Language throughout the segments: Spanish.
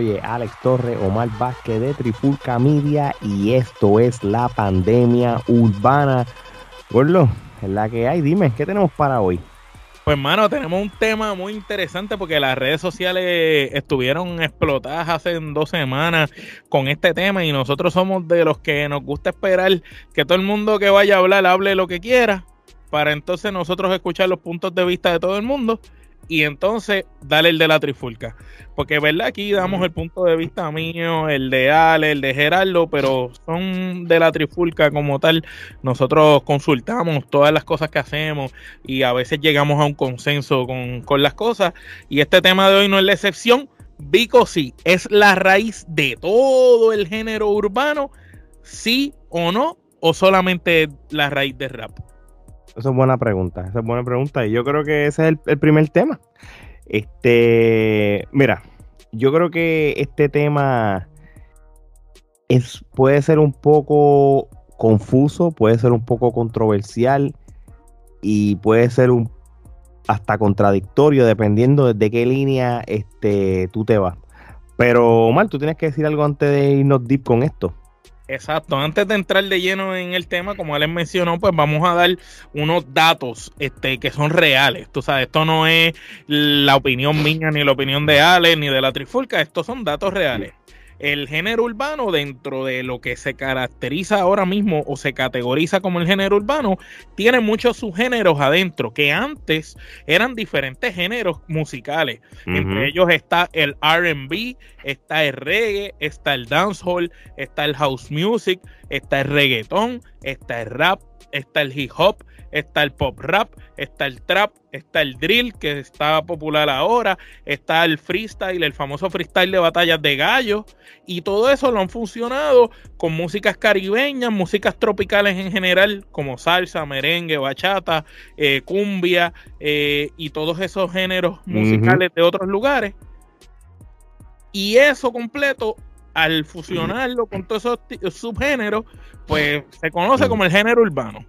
Oye, Alex Torre, Omar Vázquez de Trifulca Media y esto es la pandemia urbana. Gordo, es la que hay. Dime, ¿qué tenemos para hoy? Pues, mano, tenemos un tema muy interesante porque las redes sociales estuvieron explotadas hace dos semanas con este tema y nosotros somos de los que nos gusta esperar que todo el mundo que vaya a hablar hable lo que quiera para entonces nosotros escuchar los puntos de vista de todo el mundo y entonces dale el de la trifulca. Porque, ¿verdad? Aquí damos el punto de vista mío, el de Ale, el de Gerardo, pero son de la trifulca como tal. Nosotros consultamos todas las cosas que hacemos y a veces llegamos a un consenso con, con las cosas. Y este tema de hoy no es la excepción. Vico sí, es la raíz de todo el género urbano, sí o no, o solamente la raíz de rap. Esa es buena pregunta, esa es buena pregunta. Y yo creo que ese es el, el, primer tema. Este, mira, yo creo que este tema es, puede ser un poco confuso, puede ser un poco controversial y puede ser un hasta contradictorio dependiendo de qué línea este, tú te vas. Pero Omar, tú tienes que decir algo antes de irnos deep con esto. Exacto, antes de entrar de lleno en el tema, como él mencionó, pues vamos a dar unos datos este, que son reales. Tú sabes, esto no es la opinión mía, ni la opinión de Ale, ni de la Trifulca, estos son datos reales. El género urbano, dentro de lo que se caracteriza ahora mismo o se categoriza como el género urbano, tiene muchos subgéneros adentro que antes eran diferentes géneros musicales. Uh -huh. Entre ellos está el RB, está el reggae, está el dancehall, está el house music, está el reggaetón, está el rap, está el hip hop, está el pop rap, está el trap, está el drill que está popular ahora, está el freestyle, el famoso freestyle de batallas de gallos y todo eso lo han funcionado con músicas caribeñas, músicas tropicales en general como salsa, merengue, bachata, eh, cumbia eh, y todos esos géneros musicales uh -huh. de otros lugares. Y eso completo al fusionarlo con todos esos subgéneros, pues se conoce como el género urbano.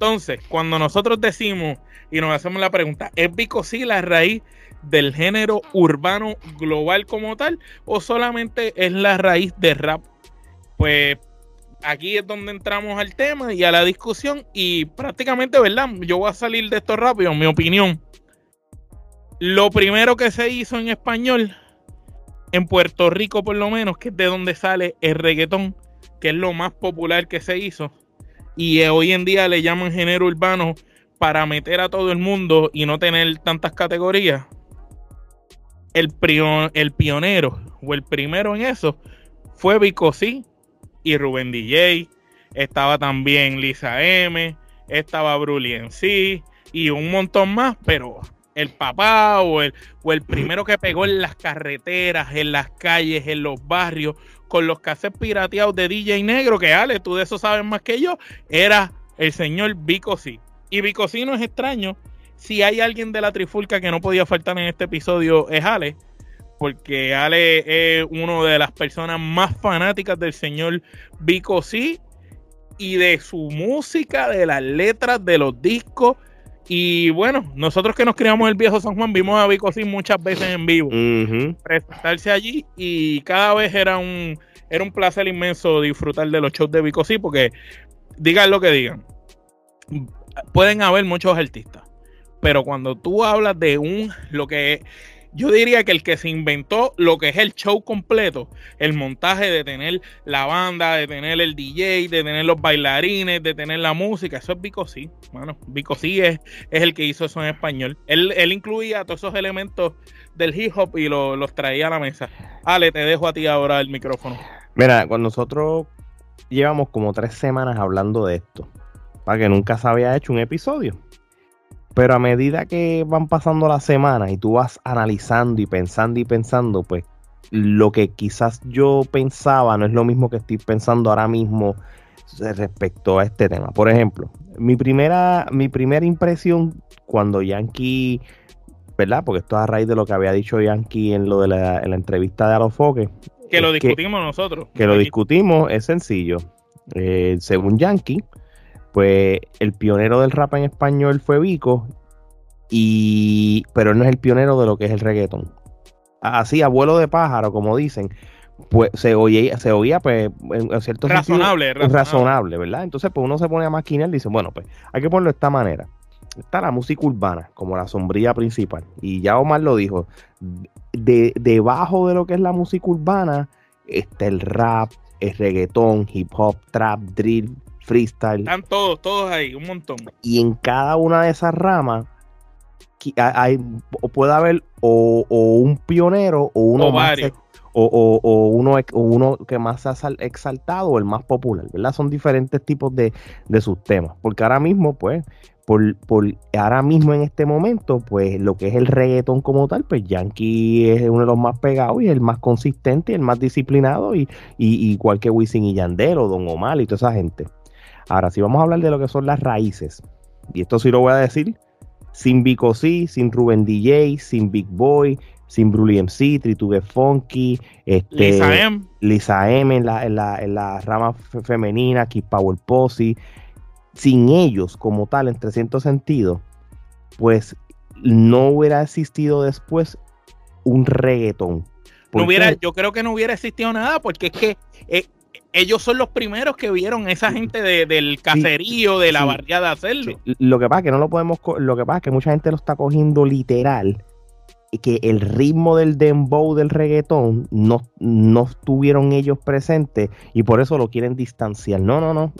Entonces, cuando nosotros decimos y nos hacemos la pregunta, ¿es Bicosí la raíz del género urbano global como tal o solamente es la raíz de rap? Pues aquí es donde entramos al tema y a la discusión y prácticamente, ¿verdad? Yo voy a salir de esto rápido, mi opinión. Lo primero que se hizo en español, en Puerto Rico por lo menos, que es de donde sale el reggaetón, que es lo más popular que se hizo, y hoy en día le llaman género urbano para meter a todo el mundo y no tener tantas categorías. El, prion, el pionero o el primero en eso fue Vico C y Rubén DJ. Estaba también Lisa M, estaba Bruli en sí y un montón más, pero el papá o el, o el primero que pegó en las carreteras, en las calles, en los barrios, con los cassettes pirateados de DJ Negro, que Ale, tú de eso sabes más que yo, era el señor Vico C. Y Vico C no es extraño. Si hay alguien de la trifulca que no podía faltar en este episodio, es Ale. Porque Ale es una de las personas más fanáticas del señor Vico C y de su música, de las letras, de los discos. Y bueno, nosotros que nos criamos en el viejo San Juan vimos a Vico muchas veces en vivo. Uh -huh. Presentarse allí y cada vez era un, era un placer inmenso disfrutar de los shows de Vico C porque digan lo que digan. Pueden haber muchos artistas, pero cuando tú hablas de un, lo que yo diría que el que se inventó lo que es el show completo, el montaje de tener la banda, de tener el DJ, de tener los bailarines, de tener la música, eso es Vico C, mano. Vico C es, es el que hizo eso en español. Él, él incluía todos esos elementos del hip hop y lo, los traía a la mesa. Ale, te dejo a ti ahora el micrófono. Mira, cuando nosotros llevamos como tres semanas hablando de esto, para que nunca se había hecho un episodio. Pero a medida que van pasando las semanas y tú vas analizando y pensando y pensando, pues lo que quizás yo pensaba no es lo mismo que estoy pensando ahora mismo respecto a este tema. Por ejemplo, mi primera, mi primera impresión cuando Yankee, ¿verdad? Porque esto es a raíz de lo que había dicho Yankee en lo de la, entrevista de Alofoque. Que lo discutimos nosotros. Que lo discutimos, es sencillo. Eh, según Yankee, pues el pionero del rap en español fue Vico, y, pero él no es el pionero de lo que es el reggaeton. Así, abuelo de pájaro, como dicen, pues se oía, se oía pues en cierto razonable, sentido, razonable. ¿verdad? Entonces, pues uno se pone a maquinar y dice, bueno, pues hay que ponerlo de esta manera. Está la música urbana como la sombrilla principal. Y ya Omar lo dijo, de, debajo de lo que es la música urbana está el rap, el reggaetón, hip hop, trap, drill, freestyle. Están todos, todos ahí, un montón. Y en cada una de esas ramas hay, puede haber o, un pionero o uno más o, uno, uno que más se ha exaltado o el más popular, ¿verdad? Son diferentes tipos de, sus temas. Porque ahora mismo, pues, por, por, ahora mismo en este momento, pues lo que es el reggaetón como tal, pues Yankee es uno de los más pegados y el más consistente, el más disciplinado, y, y igual que Wisin y Yandel o Don Omar y toda esa gente. Ahora, si vamos a hablar de lo que son las raíces, y esto sí lo voy a decir, sin Vico C, sin Ruben DJ, sin Big Boy, sin Brully MC, Tritube Funky, este, Lisa M. Lisa M en la, en la, rama femenina, Keep Power Posse. Sin ellos, como tal, en 300 sentidos, pues no hubiera existido después un reggaetón. No hubiera, yo creo que no hubiera existido nada, porque es que eh, ellos son los primeros que vieron esa gente del caserío, de la barriada hacerlo. Lo que pasa es que no lo podemos, lo que pasa es que mucha gente lo está cogiendo literal que el ritmo del dembow del reggaetón no, no estuvieron ellos presentes y por eso lo quieren distanciar. No, no, no.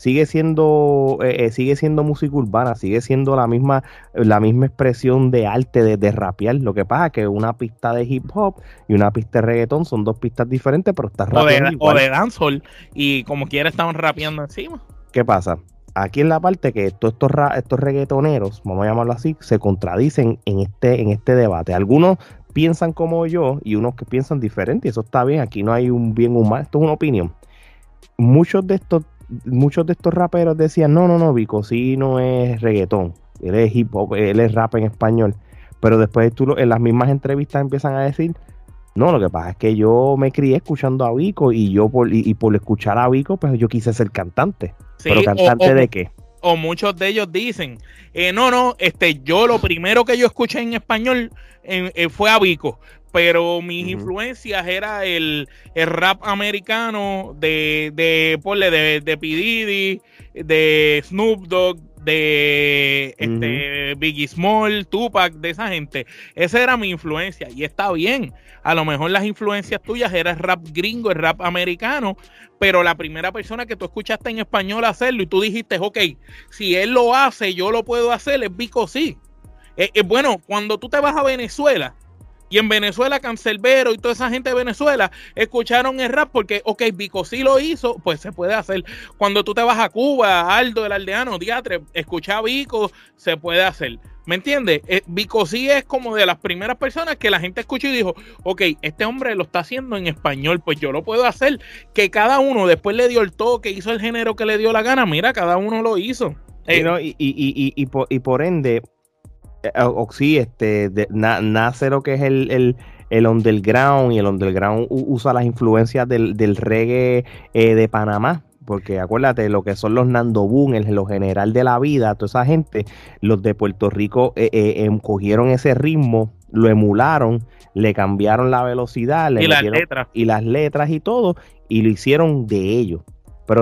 Sigue siendo, eh, eh, sigue siendo música urbana, sigue siendo la misma, la misma expresión de arte de, de rapear. Lo que pasa es que una pista de hip hop y una pista de reggaetón son dos pistas diferentes, pero estás rapeando. O de, o de dancehall y como quiera estaban rapeando encima. ¿Qué pasa? aquí en la parte que todos estos, estos reggaetoneros, vamos a llamarlo así, se contradicen en este, en este debate. Algunos piensan como yo y unos que piensan diferente, y eso está bien, aquí no hay un bien humano, esto es una opinión. Muchos de estos, muchos de estos raperos decían, no, no, no, Vico, sí no es reggaetón, él es hip hop, él es rap en español. Pero después tú en las mismas entrevistas empiezan a decir, no, lo que pasa es que yo me crié escuchando a Vico y yo por, y, por escuchar a Vico, pues yo quise ser cantante. Pero cantante de qué? O muchos de ellos dicen, eh, no, no, este, yo lo primero que yo escuché en español eh, fue a Vico, pero mis influencias era el, rap americano de, de, de, de P. Diddy, de Snoop Dogg, de este, Biggie Small, Tupac, de esa gente. Esa era mi influencia y está bien. A lo mejor las influencias tuyas eran rap gringo, el rap americano, pero la primera persona que tú escuchaste en español hacerlo y tú dijiste, ok, si él lo hace, yo lo puedo hacer, es Vico sí. Eh, eh, bueno, cuando tú te vas a Venezuela, y en Venezuela, Cancelbero y toda esa gente de Venezuela escucharon el rap porque, ok, Vico sí lo hizo, pues se puede hacer. Cuando tú te vas a Cuba, Aldo, el aldeano, Diatre, escucha a Vico, se puede hacer. ¿Me entiendes? Eh, Vico sí es como de las primeras personas que la gente escuchó y dijo, ok, este hombre lo está haciendo en español, pues yo lo puedo hacer. Que cada uno después le dio el toque, hizo el género que le dio la gana. Mira, cada uno lo hizo. Eh, y, y, y, por, y por ende, eh, o, sí, este, nace lo que es el, el, underground y el underground usa las influencias del, del reggae eh, de Panamá. Porque acuérdate, lo que son los Nando Boom, el, lo general de la vida, toda esa gente, los de Puerto Rico eh, em, cogieron ese ritmo, lo emularon, le cambiaron la velocidad, le y las letras. Y las letras y todo, y lo hicieron de ellos.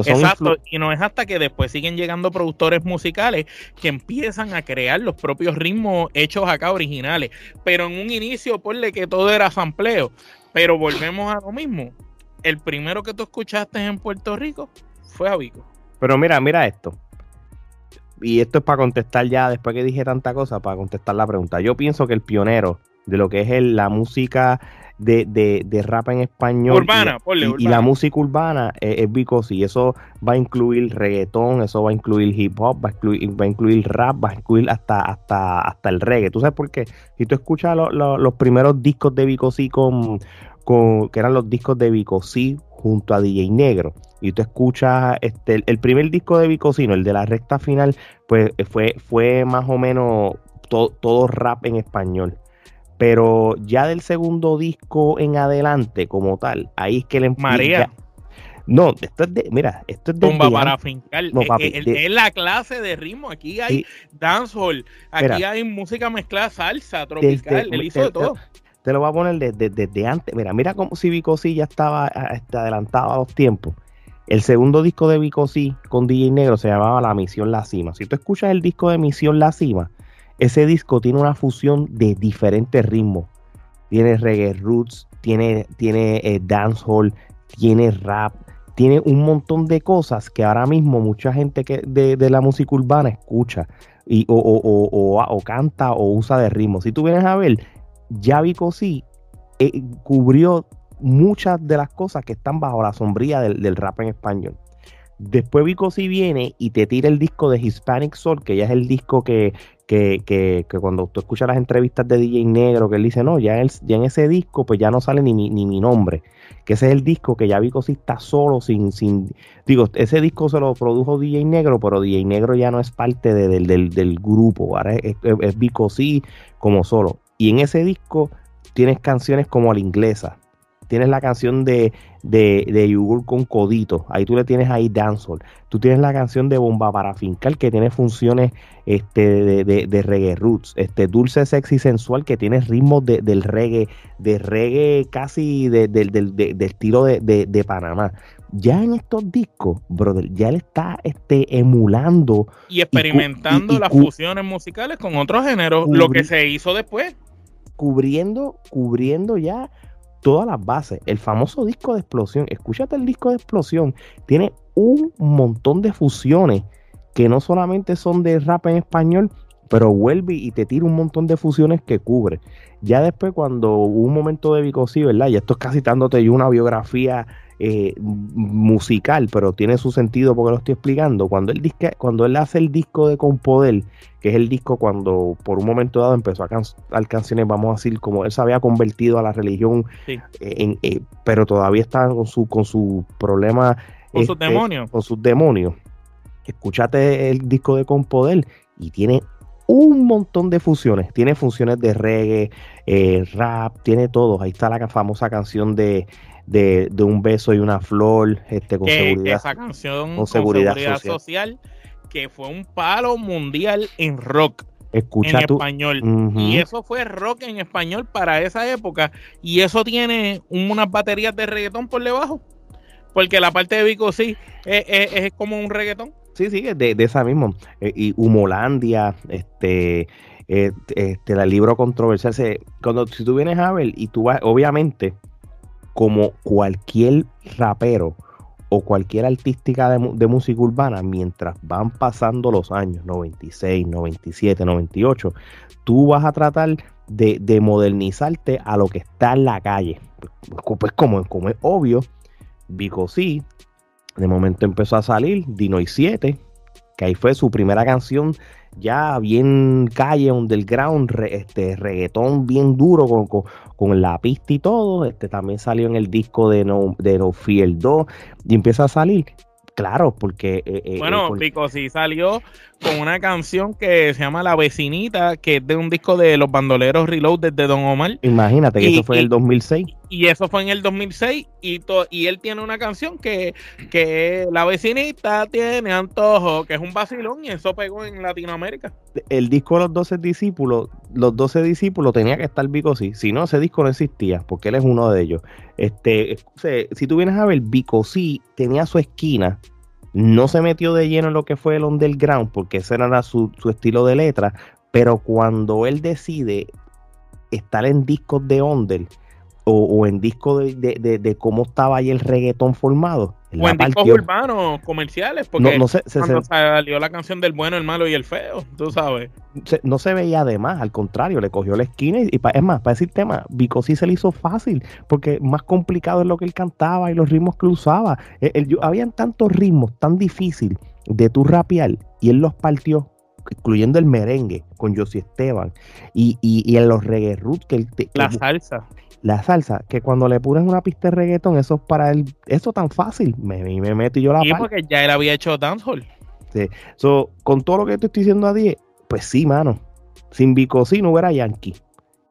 Exacto, y no es hasta que después siguen llegando productores musicales que empiezan a crear los propios ritmos hechos acá originales. Pero en un inicio, ponle que todo era sampleo. Pero volvemos a lo mismo. El primero que tú escuchaste en Puerto Rico fue a Vico. Pero mira, mira esto. Y esto es para contestar ya, después que dije tanta cosa, para contestar la pregunta. Yo pienso que el pionero de lo que es la música de, de, de rap en español urbana, y, la música urbana es, Vico y eso va a incluir reggaetón, eso va a incluir hip hop, va a incluir, va a incluir rap, va a incluir hasta, hasta, hasta el reggae. ¿Tú sabes por qué? Si tú escuchas los primeros discos de Vico con, con, que eran los discos de Vico junto a DJ Negro, y tú escuchas este, el, primer disco de Vicosino, el de la recta final, pues fue, fue más o menos todo rap en español. Pero ya del segundo disco en adelante, como tal, ahí es que le María. No, esto es de, mira, esto es de. Bomba para fincar. No, eh, eh, es, la clase de ritmo. Aquí hay dancehall, aquí hay música mezclada, salsa, tropical. él hizo de todo. Te, lo voy a poner desde, antes. Mira, mira cómo si Vicosi ya estaba este, adelantado a los tiempos. El segundo disco de Vicosi con DJ Negro se llamaba La Misión La Cima. Si tú escuchas el disco de Misión La Cima, ese disco tiene una fusión de diferentes ritmos. Tiene reggae roots, tiene, tiene eh, dancehall, tiene rap, tiene un montón de cosas que ahora mismo mucha gente que de, la música urbana escucha y, o, o, canta o usa de ritmo. Si tú vienes a ver, Javi Cosí eh, cubrió muchas de las cosas que están bajo la sombría del, rap en español. Después Vico si viene y te tira el disco de Hispanic Soul, que ya es el disco que, que, que, cuando tú escuchas las entrevistas de DJ Negro, que él dice, no, ya, en ese disco pues ya no sale ni, ni, mi nombre, que ese es el disco que ya Vico sí está solo, sin, sin, digo, ese disco se lo produjo DJ Negro, pero DJ Negro ya no es parte del, del, grupo, ahora es, es, Vico sí como solo. Y en ese disco tienes canciones como la inglesa, tienes la canción de, de, de Yugur con Codito, ahí tú le tienes ahí Dancehall, tú tienes la canción de Bomba para Fincal que tiene funciones este, de, de, reggae roots, este dulce, sexy, sensual que tiene ritmos del reggae, de reggae casi del estilo de, Panamá. Ya en estos discos, brother, ya él está este, emulando y experimentando las fusiones musicales con otros géneros, lo que se hizo después. Cubriendo, cubriendo ya todas las bases. El famoso disco de explosión, escúchate el disco de explosión, tiene un montón de fusiones que no solamente son de rap en español, pero vuelve y te tira un montón de fusiones que cubre. Ya después, cuando hubo un momento de Vicosí, ¿verdad? Ya esto es casi dándote una biografía eh, musical, pero tiene su sentido porque lo estoy explicando. Cuando él, disque, cuando él hace el disco de Compoder, que es el disco cuando por un momento dado empezó a cantar canciones, vamos a decir, como él se había convertido a la religión, en, eh, pero todavía está con su, con su problema. Con sus este, demonios. Con sus demonios. Escúchate el disco de Compoder y tiene un montón de fusiones. Tiene funciones de reggae, eh, rap, tiene todo. Ahí está la famosa canción de de, un beso y una flor, este, con seguridad. Esa canción con seguridad, social. que fue un palo mundial en rock. Escucha en español. Y eso fue rock en español para esa época. Y eso tiene unas baterías de reggaetón por debajo. Porque la parte de Vico sí es, como un reggaetón. Sí, sí, de, de esa misma. Eh, y Humolandia, este, eh, este, el libro controversial. cuando si tú vienes a ver y tú vas, obviamente, como cualquier rapero o cualquier artística de, música urbana, mientras van pasando los años 96, 97, 98, tú vas a tratar de, modernizarte a lo que está en la calle. Pues como, como es obvio, Vico sí, de momento empezó a salir Dino y 7, que ahí fue su primera canción ya bien calle underground, este reggaetón bien duro con, con, la pista y todo. Este también salió en el disco de No, de no Fear 2 y empieza a salir. Claro, porque... Eh, eh, bueno, Pico sí salió con una canción que se llama La Vecinita, que es de un disco de Los Bandoleros Reload desde Don Omar. Imagínate que eso fue en el 2006. Y eso fue en el 2006 y, y él tiene una canción que, que La Vecinita tiene antojo, que es un vacilón y eso pegó en Latinoamérica. El disco de los 12 discípulos, los 12 discípulos tenía que estar Vico sí, si no ese disco no existía, porque él es uno de ellos. Este, si tú vienes a ver, Vico sí tenía su esquina no se metió de lleno en lo que fue el underground, porque ese era su, su estilo de letra, pero cuando él decide estar en discos de under, o, en disco de, cómo estaba ahí el reggaetón formado. O en discos urbanos, comerciales, porque no, cuando salió la canción del bueno, el malo y el feo, tú sabes. no se veía además, al contrario, le cogió la esquina y, es más, para decir tema, Vico sí se le hizo fácil, porque más complicado es lo que él cantaba y los ritmos que usaba. E, habían tantos ritmos tan difíciles de tu rapear y él los partió incluyendo el merengue con Josie Esteban y, y, en los reggae roots que, la salsa la salsa, que cuando le pones una pista de reggaetón, eso es para él, eso tan fácil, me, me meto y yo la Sí, porque ya él había hecho dancehall. Sí. So, con todo lo que te estoy diciendo a 10, pues sí, mano. Sin Bicosí no hubiera Yankee.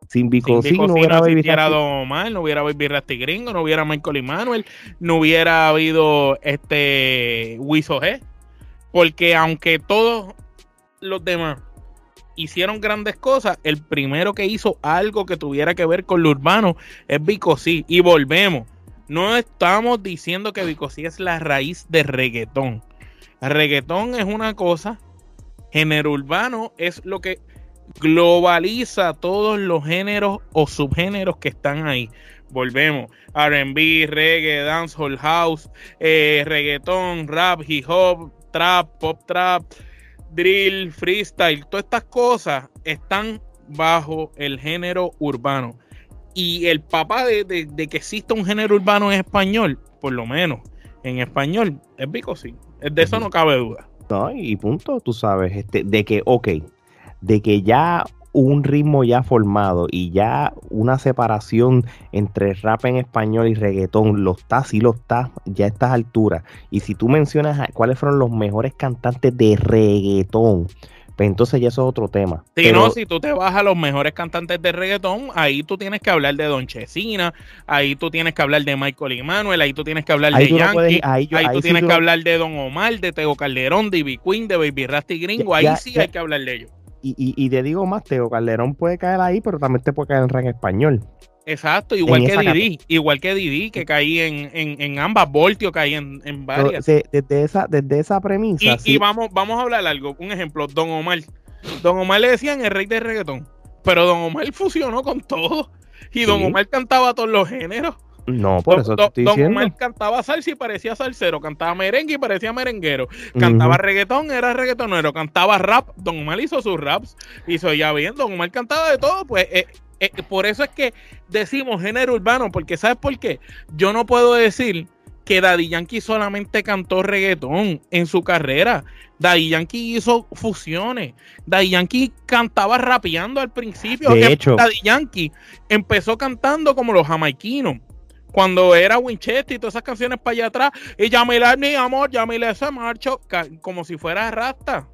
Sin Bicosí no hubiera Baby Don Omar, no hubiera Baby Rasty Gringo, no hubiera Michael Manuel, no hubiera habido este Wiso G. Porque aunque todos los demás hicieron grandes cosas, el primero que hizo algo que tuviera que ver con lo urbano es Bicosí. Y volvemos. No estamos diciendo que Bicosí es la raíz de reggaetón. reggaetón es una cosa, género urbano es lo que globaliza todos los géneros o subgéneros que están ahí. Volvemos. RB, reggae, dancehall house, eh, reggaetón, rap, hip hop, trap, pop trap, drill, freestyle, todas estas cosas están bajo el género urbano. Y el papá de, que exista un género urbano en español, por lo menos en español, es Vico sí. De eso no cabe duda. No, y punto, tú sabes, este, de que, ok, de que ya un ritmo ya formado y ya una separación entre rap en español y reggaetón, lo está, sí lo está, ya a estas alturas. Y si tú mencionas cuáles fueron los mejores cantantes de reggaetón, pues entonces ya eso es otro tema. Si no, si tú te vas a los mejores cantantes de reggaetón, ahí tú tienes que hablar de Don Chesina, ahí tú tienes que hablar de Michael y Manuel, ahí tú tienes que hablar de Yankee, ahí, tú tienes que hablar de Don Omar, de Teo Calderón, de Ivy Queen, de Baby Rasty Gringo, ahí sí hay que hablar de ellos. Y, y, te digo más, Teo Calderón puede caer ahí, pero también te puede caer en rango español. Exacto, igual que Didi, igual que Didi, que caí en, en, ambas, Voltio caí en, en varias. desde, esa, desde esa premisa. Y, vamos, vamos a hablar algo, un ejemplo, Don Omar. Don Omar le decían el rey del reggaetón, pero Don Omar fusionó con todo. Y Don Omar cantaba todos los géneros. No, por eso te estoy Don Omar cantaba salsa y parecía salsero, cantaba merengue y parecía merenguero, cantaba reggaetón, era reggaetonero, cantaba rap, Don Omar hizo sus raps, hizo ya bien, Don Omar cantaba de todo, pues eh, eh, por eso es que decimos género urbano, porque ¿sabes por qué? Yo no puedo decir que Daddy Yankee solamente cantó reggaetón en su carrera. Daddy Yankee hizo fusiones. Daddy Yankee cantaba rapeando al principio. De hecho, Daddy Yankee empezó cantando como los jamaiquinos cuando era Winchester y todas esas canciones para allá atrás, y Yamila mi amor, Yamila ese marcho, como si fuera rasta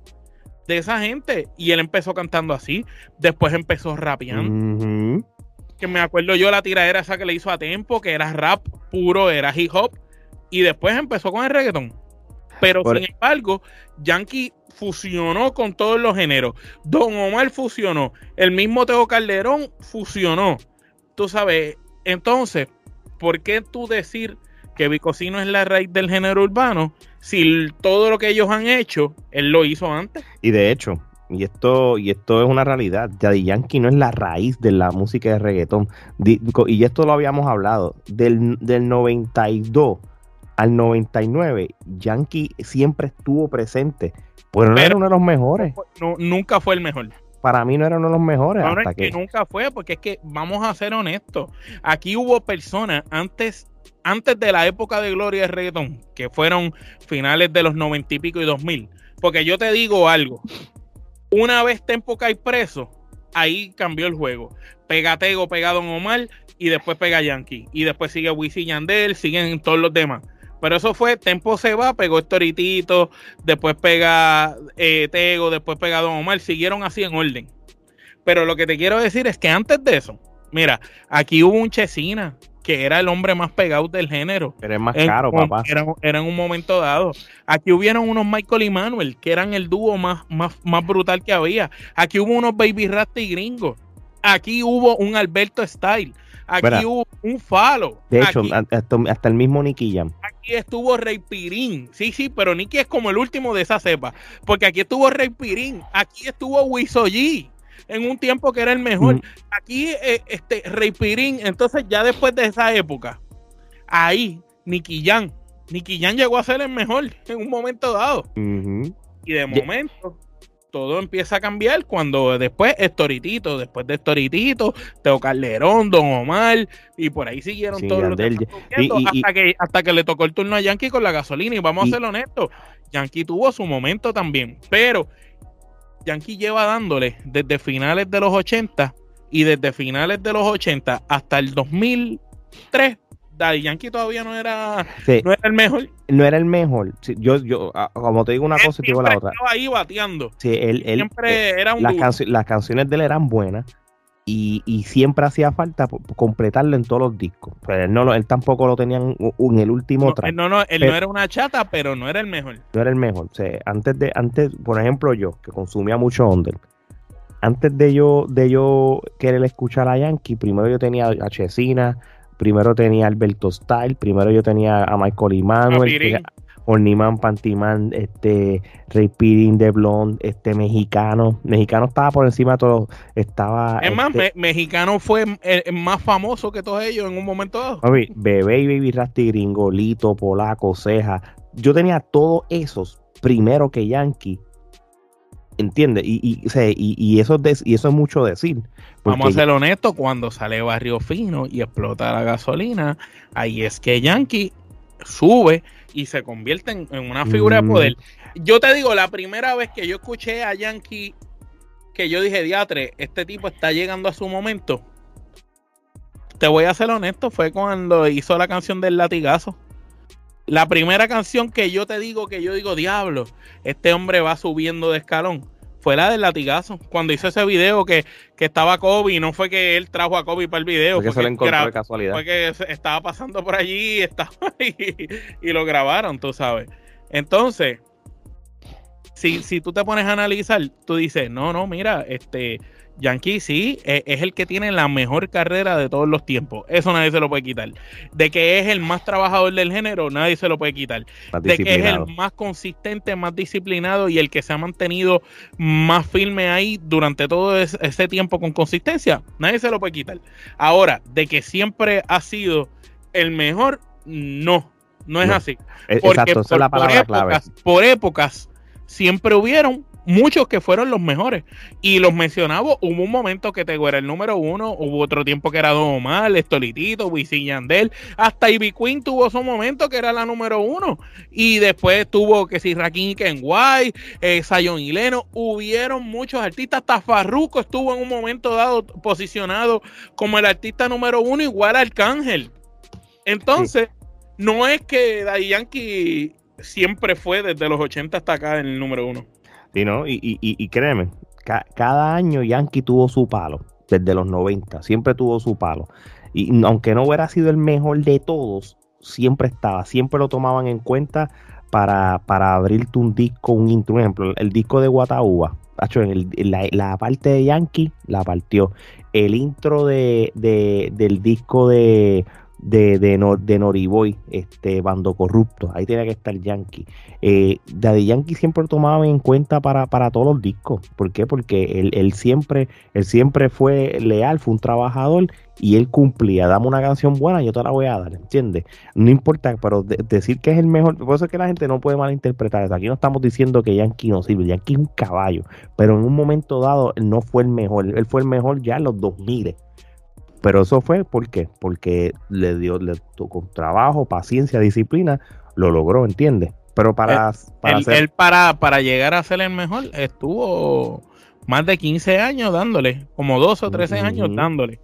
de esa gente. Y él empezó cantando así, después empezó rapeando. Que me acuerdo yo la tiradera esa que le hizo a Tempo, que era rap puro, era hip hop, y después empezó con el reggaetón. Pero sin embargo, Yankee fusionó con todos los géneros. Don Omar fusionó. El mismo Teo Calderón fusionó. Tú sabes, entonces, ¿por qué tú decir que Vicosino es la raíz del género urbano si todo lo que ellos han hecho, él lo hizo antes? Y de hecho, y esto, y esto es una realidad, Daddy Yankee no es la raíz de la música de reggaetón. Y esto lo habíamos hablado. Del, del 92 al 99, Yankee siempre estuvo presente. Pero no era uno de los mejores. nunca fue el mejor para mí no era uno de los mejores. hasta que... nunca fue, porque es que vamos a ser honestos. Aquí hubo personas antes, antes de la época de gloria de reggaetón, que fueron finales de los noventa y pico y dos mil. Porque yo te digo algo. Una vez Tempo cae preso, ahí cambió el juego. Pega Tego, pega Don Omar y después pega Yankee. Y después sigue Wisin Yandel, siguen todos los demás. Pero eso fue, Tempo se va, pegó Estoritito, después pega eh, Tego, después pega Don Omar, siguieron así en orden. Pero lo que te quiero decir es que antes de eso, mira, aquí hubo un Chesina, que era el hombre más pegado del género. Pero es más caro, papá. Era, en un momento dado. Aquí hubieron unos Michael y Manuel, que eran el dúo más, más, más brutal que había. Aquí hubo unos Baby Rasta y Gringo. Aquí hubo un Alberto Style. Aquí hubo un falo. De hecho, hasta, el mismo Nicky Jam. Aquí estuvo Rey Pirín. Sí, sí, pero Nicky es como el último de esa cepa. Porque aquí estuvo Rey Pirín. Aquí estuvo Wisoji en un tiempo que era el mejor. Mm. Aquí, eh, este, Rey Pirín, entonces ya después de esa época, ahí, Nicky Jam. Nicky Jam llegó a ser el mejor en un momento dado. Y de momento, todo empieza a cambiar cuando después Estoritito, después de Estoritito, Teo Calderón, Don Omar, y por ahí siguieron todos los hasta, que, hasta que le tocó el turno a Yankee con la gasolina. Y vamos a ser honestos, Yankee tuvo su momento también, pero Yankee lleva dándole desde finales de los 80 y desde finales de los 80 hasta el 2003 Daddy Yankee todavía no era, no era el mejor. No era el mejor. yo, yo, como te digo una cosa, te digo la otra. Estaba ahí bateando. Sí, él, siempre eh, era un las, las, canciones de él eran buenas y, y siempre hacía falta completarlo en todos los discos. Pero él, no, él tampoco lo tenía en, el último no, track. No, no, él no era una chata, pero no era el mejor. No era el mejor. O sea, antes de, antes, por ejemplo, yo, que consumía mucho Under, antes de yo, de yo querer escuchar a Yankee, primero yo tenía a Chesina, primero tenía Alberto Style, primero yo tenía a Michael Emanuel, Orniman, Pantiman, este, Ray Pirin de Blonde, este mexicano. Mexicano estaba por encima de todo. Estaba. Es más, este mexicano fue el, más famoso que todos ellos en un momento dado. Bebé y Baby Rasty, Gringolito, Polaco, Ceja. Yo tenía todos esos primero que Yankee. ¿Entiendes? Y, y, y, eso es y eso es mucho decir. Vamos a ser honestos, cuando sale Barrio Fino y explota la gasolina, ahí es que Yankee sube y se convierte en, una figura de poder. Yo te digo, la primera vez que yo escuché a Yankee, que yo dije, diatre, este tipo está llegando a su momento. Te voy a ser honesto, fue cuando hizo la canción del latigazo. La primera canción que yo te digo, que yo digo, diablo, este hombre va subiendo de escalón fue la del latigazo. Cuando hizo ese video que, estaba Kobe, y no fue que él trajo a Kobe para el video. Fue que se lo encontró de casualidad. Fue que estaba pasando por allí estaba y lo grabaron, tú sabes. Entonces, si, si tú te pones a analizar, tú dices, no, no, mira, este Yankee sí, e, es, el que tiene la mejor carrera de todos los tiempos. Eso nadie se lo puede quitar. De que es el más trabajador del género, nadie se lo puede quitar. De que es el más consistente, más disciplinado y el que se ha mantenido más firme ahí durante todo ese, tiempo con consistencia, nadie se lo puede quitar. Ahora, de que siempre ha sido el mejor, no, no es así. E, Porque por, la palabra clave. por épocas siempre hubieron muchos que fueron los mejores. Y los mencionaba, hubo un momento que te era el número uno, hubo otro tiempo que era Don Omar, Estolitito, Wisin Yandel, hasta Ivy Queen tuvo su momento que era la número uno. Y después tuvo que si Rakim y Kenway, eh, Sayon y hubieron muchos artistas, hasta Farruko estuvo en un momento dado posicionado como el artista número uno, igual Arcángel. Entonces, no es que Daddy Yankee siempre fue desde los 80 hasta acá en el número uno. Y, no, y, y, y créeme, cada año Yankee tuvo su palo, desde los 90, siempre tuvo su palo. Y aunque no hubiera sido el mejor de todos, siempre estaba, siempre lo tomaban en cuenta para, para abrirte un disco, un intro. Por ejemplo, el disco de Guataúba, la, la, parte de Yankee la partió. El intro de, de, del disco de de, de, de Noriboy, este bando corrupto. Ahí tenía que estar Yankee. Eh, Daddy Yankee siempre tomaba en cuenta para, para todos los discos. ¿Por qué? Porque él, él, siempre, él siempre fue leal, fue un trabajador y él cumplía. Dame una canción buena, yo te la voy a dar, ¿entiendes? No importa, pero decir que es el mejor, por eso es que la gente no puede malinterpretar eso. Aquí no estamos diciendo que Yankee no sirve, Yankee es un caballo, pero en un momento dado él no fue el mejor, él fue el mejor ya en los 2000 pero eso fue ¿por porque le dio, le tocó trabajo, paciencia, disciplina, lo logró, ¿entiendes? Pero para, para, él, para, para llegar a ser el mejor, estuvo más de 15 años dándole, como 12 o 13 años dándole.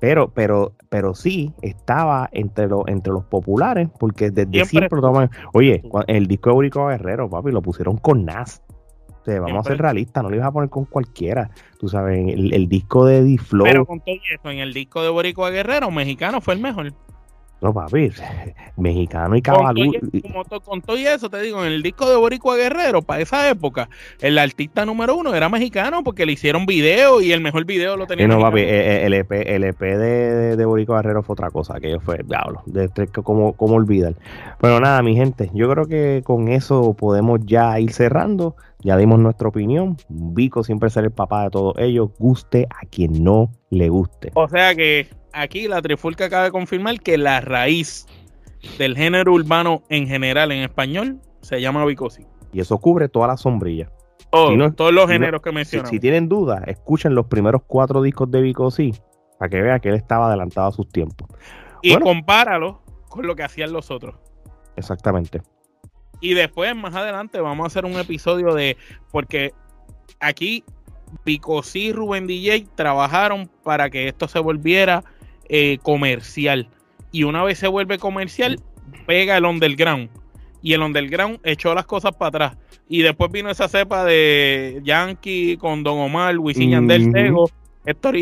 Pero, pero, pero sí estaba entre, los entre los populares, porque desde siempre, lo Oye, el disco de Eurico Guerrero, papi, lo pusieron con Nas vamos a ser realistas, no le ibas a poner con cualquiera. Tú sabes, el, el disco de D-Flow. Pero con todo eso, en el disco de Boricua Guerrero, mexicano fue el mejor. No, papi, mexicano y cabalú. Con, todo, eso, te digo, en el disco de Boricua Guerrero, para esa época, el artista número uno era mexicano porque le hicieron video y el mejor video lo tenía. no, papi, eh, eh, el EP, el EP de, de, Boricua Guerrero fue otra cosa, que fue, diablo, de como, como olvidar. Bueno, nada, mi gente, yo creo que con eso podemos ya ir cerrando. Ya dimos nuestra opinión. Vico siempre será el papá de todos ellos, guste a quien no le guste. O sea que aquí la Trifulca acaba de confirmar que la raíz del género urbano en general en español se llama Vicosi. Y eso cubre toda la sombrilla. todos los géneros que mencionamos. Si, tienen dudas, escuchen los primeros cuatro discos de Vicosi para que vean que él estaba adelantado a sus tiempos. Y compáralo con lo que hacían los otros. Exactamente. Y después, más adelante, vamos a hacer un episodio de. Porque aquí Pico y Rubén DJ trabajaron para que esto se volviera eh, comercial. Y una vez se vuelve comercial, pega el underground. Y el underground echó las cosas para atrás. Y después vino esa cepa de Yankee con Don Omar, Wisin Yandel, Tego,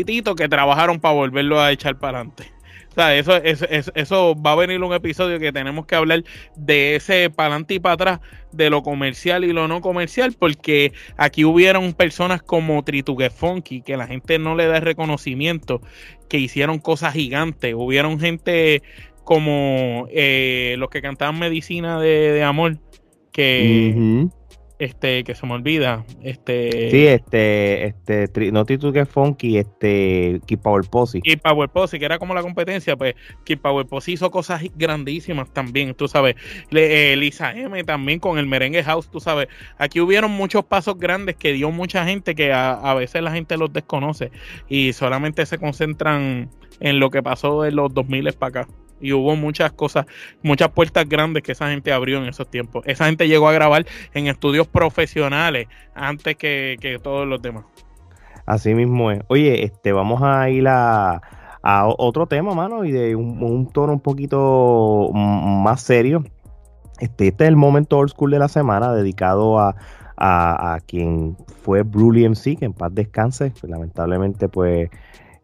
Tito que trabajaron para volverlo a echar para adelante. O sea, eso, eso, eso, va a venir un episodio que tenemos que hablar de ese para adelante y para atrás, de lo comercial y lo no comercial, porque aquí hubieron personas como Tritugue Funky, que la gente no le da reconocimiento, que hicieron cosas gigantes. Hubieron gente como eh, los que cantaban Medicina de, Amor, que este, que se me olvida, este... Sí, este, este, no que Funky, este, Keep Power Posse. Keep Power Posse, que era como la competencia, pues Keep Power Posse hizo cosas grandísimas también, tú sabes. Le, eh, Lisa M también con el Merengue House, tú sabes. Aquí hubieron muchos pasos grandes que dio mucha gente que a, a veces la gente los desconoce y solamente se concentran en lo que pasó en los 2000 para acá y hubo muchas cosas, muchas puertas grandes que esa gente abrió en esos tiempos. Esa gente llegó a grabar en estudios profesionales antes que, todos los demás. Así mismo es. Oye, este, vamos a ir a, otro tema, mano, y de un, tono un poquito más serio. Este, este es el momento old school de la semana dedicado a, a, quien fue Bruce MC, que en paz descanse. Lamentablemente, pues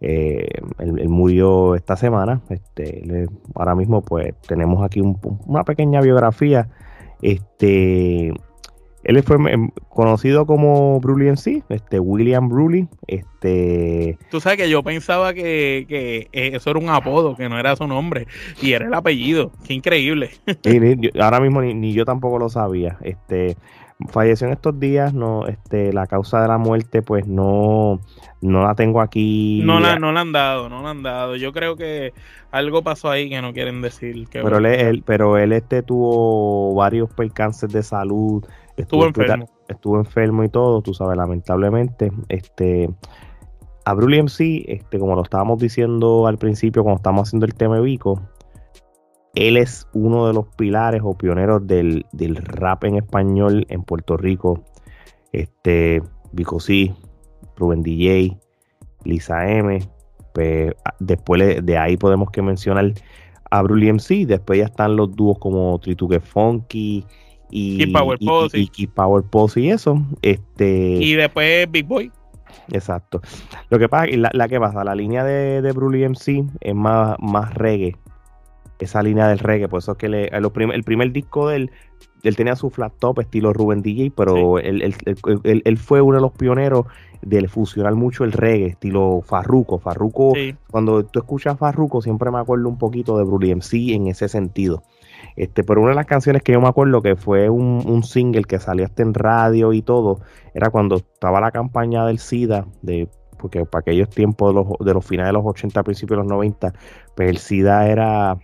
eh, él, murió esta semana. Este, ahora mismo, pues, tenemos aquí una pequeña biografía. Este, él fue em, conocido como Bruley en sí, este, William Bruley. Este, Tú sabes que yo pensaba que, que, eso era un apodo, que no era su nombre, y era el apellido. Qué increíble. ahora mismo ni, ni, yo tampoco lo sabía. Este, falleció en estos días, no, este, la causa de la muerte, pues no, no la tengo aquí. No la, no la han dado, no la han dado. Yo creo que algo pasó ahí que no quieren decir. Que pero él, pero él este tuvo varios percances de salud. Estuvo, enfermo. Estuvo enfermo y todo, tú sabes, lamentablemente. Este, a Brully MC, este, como lo estábamos diciendo al principio, cuando estábamos haciendo el tema de Vico, él es uno de los pilares o pioneros del, rap en español en Puerto Rico. Este, Vico C, Rubén DJ, Lisa M. Pues, después de ahí podemos que mencionar a Brully MC. Después ya están los dúos como Trituque Funky y Keep Power Posse y, Power Pose y eso. Este, y después Big Boy. Exacto. Lo que pasa, la, la que pasa, la línea de, de Brully MC es más, más reggae esa línea del reggae. Por eso es que le, el primer disco de él, él tenía su flat top estilo Ruben DJ, pero él, fue uno de los pioneros de fusionar mucho el reggae, estilo Farruko. Farruko, cuando tú escuchas Farruko, siempre me acuerdo un poquito de Bruce MC en ese sentido. Este, pero una de las canciones que yo me acuerdo que fue un, single que salió hasta en radio y todo, era cuando estaba la campaña del SIDA, de, porque para aquellos tiempos de los, de los finales de los 80, principios de los 90, pues el SIDA era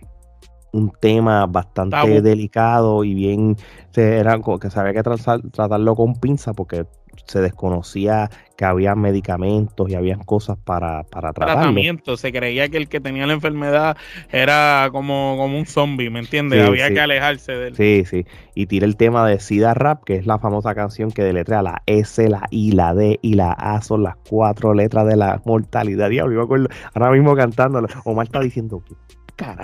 un tema bastante delicado y bien era que se había que tratarlo con pinza porque se desconocía que había medicamentos y había cosas para, para tratarlo. Tratamiento, se creía que el que tenía la enfermedad era como, como un zombie, ¿me entiendes? había que alejarse de él. Sí, sí. Y tira el tema de Sida Rap, que es la famosa canción que deletrea la S, la I, la D y la A son las cuatro letras de la mortalidad. Diablo, yo me acuerdo ahora mismo cantándolo. Omar está diciendo,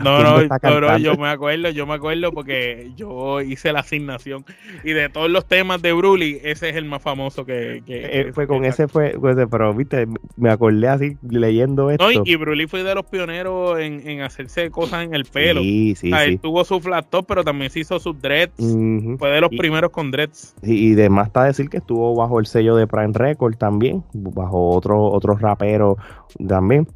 no, no, yo me acuerdo, yo me acuerdo porque yo hice la asignación y de todos los temas de Bruli, ese es el más famoso que... Eh, fue con ese fue, pero viste, me acordé así leyendo esto. y, Bruli fue de los pioneros en, hacerse cosas en el pelo. Sí, sí, sí. tuvo su flat top, pero también se hizo sus dreads. Fue de los primeros con dreads. Y, y demás está decir que estuvo bajo el sello de Prime Record también, bajo otro, otros raperos también.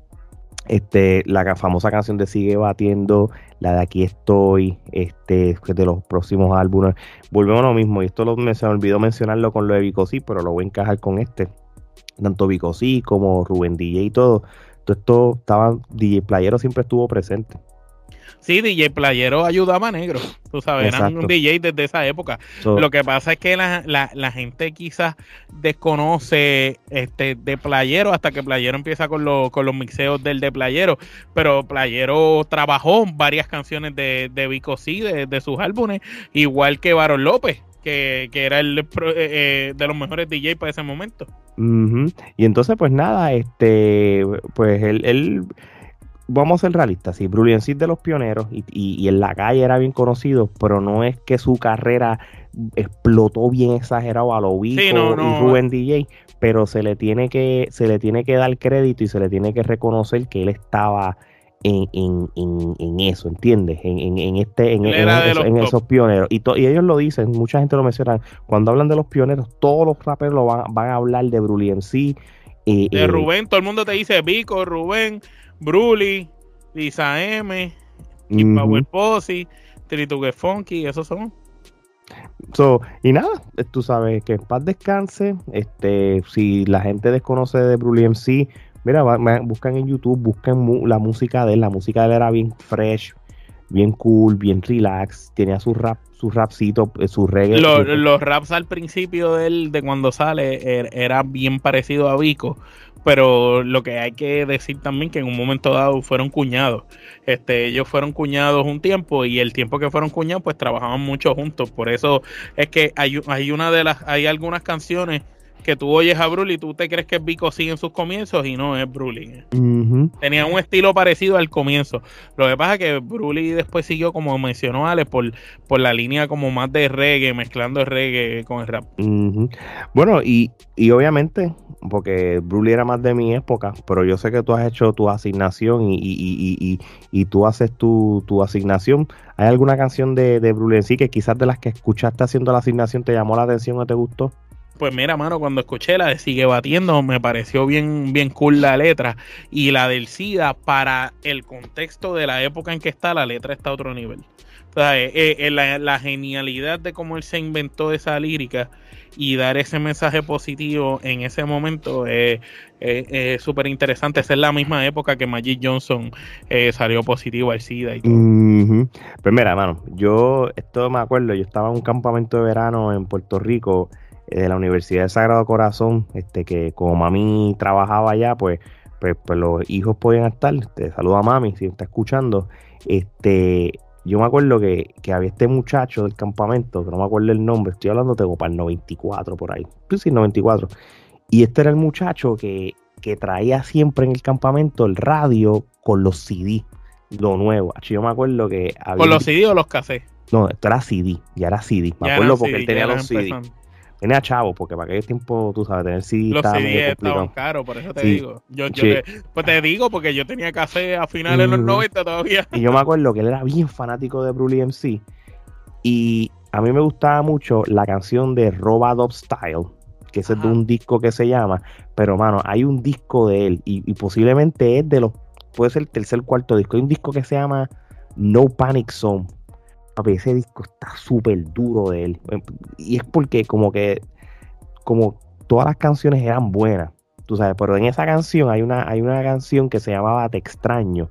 Este, la famosa canción de Sigue Batiendo, la de Aquí Estoy, este, de los próximos álbumes. Volvemos a lo mismo, y esto lo, me, se me olvidó mencionarlo con lo de Vicosí, pero lo voy a encajar con este. Tanto Vicosí como Rubén DJ y todo. Todo esto estaba, DJ Playero siempre estuvo presente. Sí, DJ Playero ayudaba a negro, tú sabes, eran un DJ desde esa época. Lo que pasa es que la, la, gente quizás desconoce este de Playero hasta que Playero empieza con, con los mixeos del de Playero, pero Playero trabajó varias canciones de, de Vico C, de, sus álbumes, igual que Baron López que, era el eh, eh, de los mejores DJ para ese momento. Y entonces, pues nada, este, pues él, vamos a ser realistas, sí, Brulian de los pioneros y, y, en la calle era bien conocido, pero no es que su carrera explotó bien exagerado a lo Vico y Rubén DJ, pero se le tiene que, se le tiene que dar crédito y se le tiene que reconocer que él estaba en, en, en, en eso, ¿entiendes? En, en, este, en, esos pioneros. Y, y, ellos lo dicen, mucha gente lo menciona. Cuando hablan de los pioneros, todos los raperos lo van, van a hablar de Bruli en sí. de eh, Rubén, todo el mundo te dice Vico, Rubén, Bruli, Lisa M, uh Power Posse, Tritugue Funky, esos son. So, y nada, tú sabes que en paz descanse. Este, si la gente desconoce de Bruli MC, Mira, buscan en YouTube, buscan la música de él. La música de él era bien fresh, bien cool, bien relax. Tenía su rap, su rapcito, eh, su reggae. Los, raps al principio de él, de cuando sale, er, era bien parecido a Vico. Pero lo que hay que decir también que en un momento dado fueron cuñados. Este, ellos fueron cuñados un tiempo y el tiempo que fueron cuñados, pues trabajaban mucho juntos. Por eso es que hay, hay una de las, hay algunas canciones que tú oyes a Bruli y tú te crees que es Vico sigue en sus comienzos y no es Bruli. Tenía un estilo parecido al comienzo. Lo que pasa es que Bruli después siguió, como mencionó Ale, por, por la línea como más de reggae, mezclando el reggae con el rap. Bueno, y, y obviamente, porque Bruli era más de mi época, pero yo sé que tú has hecho tu asignación y, y, y, y tú haces tu, tu, asignación. ¿Hay alguna canción de, de Bruli en sí que quizás de las que escuchaste haciendo la asignación te llamó la atención o te gustó? Pues mira, mano, cuando escuché la de Sigue Batiendo, me pareció bien, bien cool la letra. Y la del SIDA, para el contexto de la época en que está, la letra está a otro nivel. Sea, eh, eh, la, genialidad de cómo él se inventó esa lírica y dar ese mensaje positivo en ese momento es súper interesante. Esa es la misma época que Magic Johnson eh, salió positivo al SIDA y todo. Pues mira, mano, yo esto me acuerdo, yo estaba en un campamento de verano en Puerto Rico eh, de la Universidad de Sagrado Corazón, este, que como mami trabajaba allá, pues, pues, pues los hijos podían estar. Te saluda mami si está escuchando. Este, yo me acuerdo que, había este muchacho del campamento, que no me acuerdo el nombre, estoy hablando de para el 94 por ahí. Sí, 94. Y este era el muchacho que, que traía siempre en el campamento el radio con los CD, lo nuevo. Yo me acuerdo que ¿Con los CD o los cafés? No, esto era CD, ya era CD. Me acuerdo porque él tenía los CD tenía chavo, porque para aquel tiempo, tú sabes, tener CD Los CD estaban caros, por eso te digo. Yo, yo pues te digo, porque yo tenía café a finales de los 90 todavía. Y yo me acuerdo que él era bien fanático de Brully MC. Y a mí me gustaba mucho la canción de Robadop Style, que es de un disco que se llama. Pero, mano, hay un disco de él, y, y posiblemente es de los, puede ser el tercer cuarto disco. Hay un disco que se llama No Panic Zone ese disco está súper duro de él. Y es porque como que, como todas las canciones eran buenas, tú sabes, pero en esa canción hay una, hay una canción que se llamaba Te extraño.